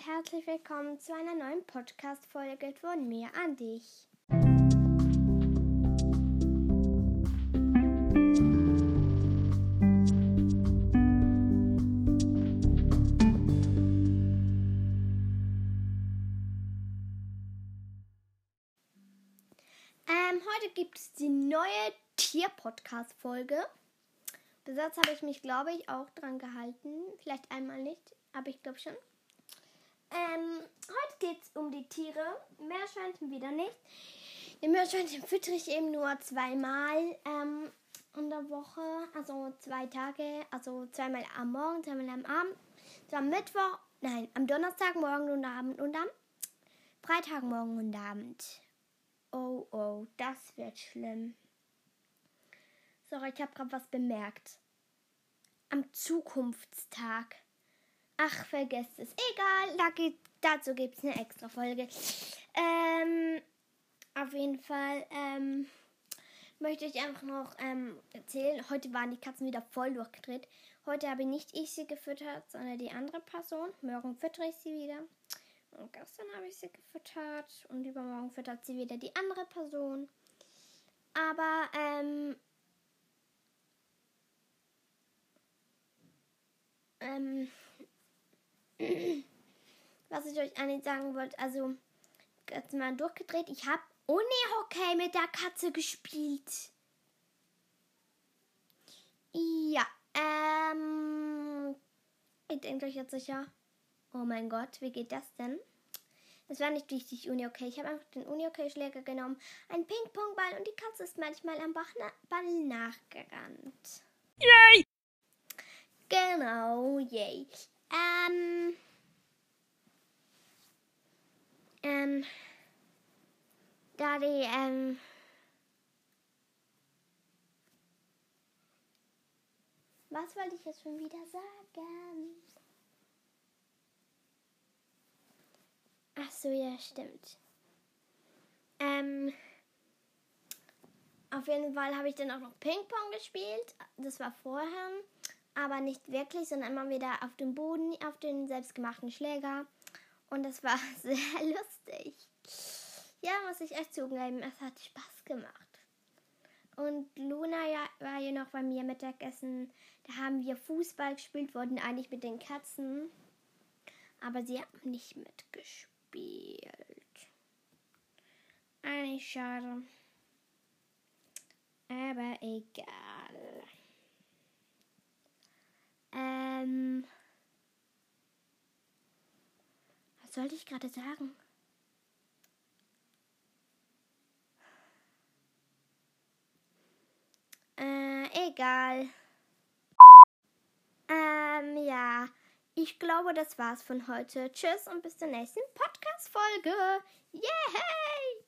und herzlich willkommen zu einer neuen Podcast-Folge von mir an dich. Ähm, heute gibt es die neue Tier-Podcast-Folge. Bis jetzt habe ich mich, glaube ich, auch dran gehalten. Vielleicht einmal nicht, aber ich glaube schon. Ähm, heute geht es um die Tiere. Meerschweinchen wieder nicht. Die Meerschweinchen füttere ich eben nur zweimal ähm, in der Woche. Also zwei Tage. Also zweimal am Morgen, zweimal am Abend. So am Mittwoch, nein, am Donnerstag morgen und Abend und am Freitag morgen und Abend. Oh, oh, das wird schlimm. Sorry, ich habe gerade was bemerkt. Am Zukunftstag. Ach, vergesst es. Egal, da geht, dazu gibt es eine extra Folge. Ähm, auf jeden Fall ähm, möchte ich einfach noch ähm, erzählen. Heute waren die Katzen wieder voll durchgedreht. Heute habe nicht ich sie gefüttert, sondern die andere Person. Morgen füttere ich sie wieder. Und gestern habe ich sie gefüttert. Und übermorgen füttert sie wieder die andere Person. Aber, ähm, ähm, was ich euch eigentlich sagen wollte, also jetzt mal durchgedreht. Ich habe Uni-Hockey mit der Katze gespielt. Ja, ähm, ihr denkt euch jetzt sicher, oh mein Gott, wie geht das denn? Das war nicht richtig Uni-Hockey. Ich habe einfach den Uni-Hockey-Schläger genommen, einen Ping-Pong-Ball und die Katze ist manchmal am Ball nachgerannt. Yay! Genau, yay. Ähm. Ähm. Da die, ähm. Was wollte ich jetzt schon wieder sagen? Ach so, ja, stimmt. Ähm. Auf jeden Fall habe ich dann auch noch Ping-Pong gespielt. Das war vorher aber nicht wirklich, sondern immer wieder auf dem Boden, auf den selbstgemachten Schläger. Und das war sehr lustig. Ja, muss ich echt zugeben, es hat Spaß gemacht. Und Luna ja, war ja noch bei mir Mittagessen. Da haben wir Fußball gespielt, wollten eigentlich mit den Katzen. Aber sie haben nicht mitgespielt. Eigentlich schade. Aber egal. Was sollte ich gerade sagen? Äh, egal. Ähm, ja. Ich glaube, das war's von heute. Tschüss und bis zur nächsten Podcast-Folge. Yay!